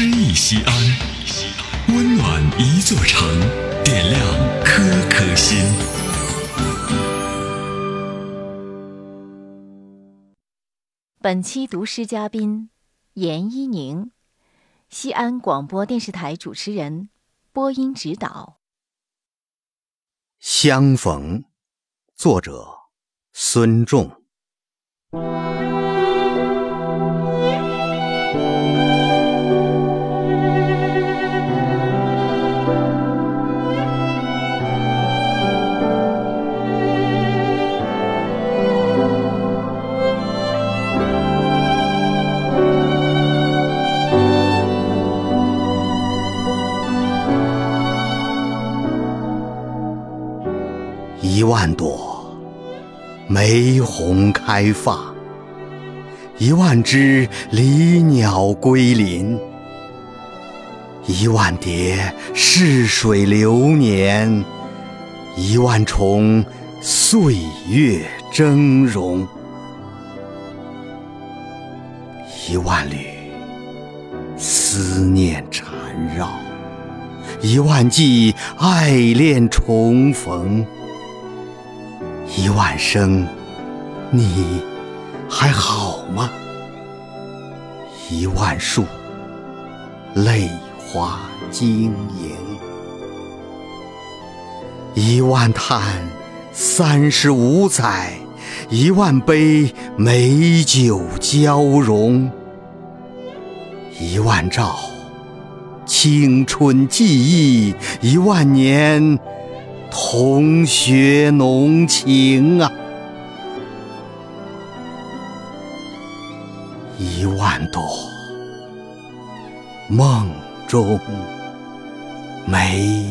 诗意西安，温暖一座城，点亮颗颗心。本期读诗嘉宾严一宁，西安广播电视台主持人，播音指导。相逢，作者孙仲。一万朵玫红开放，一万只离鸟归林，一万叠逝水流年，一万重岁月峥嵘，一万缕思念缠绕，一万季爱恋重逢。一万声，你还好吗？一万树，泪花晶莹。一万叹，三十五载；一万杯，美酒交融。一万照，青春记忆；一万年。同学浓情啊，一万朵梦中梅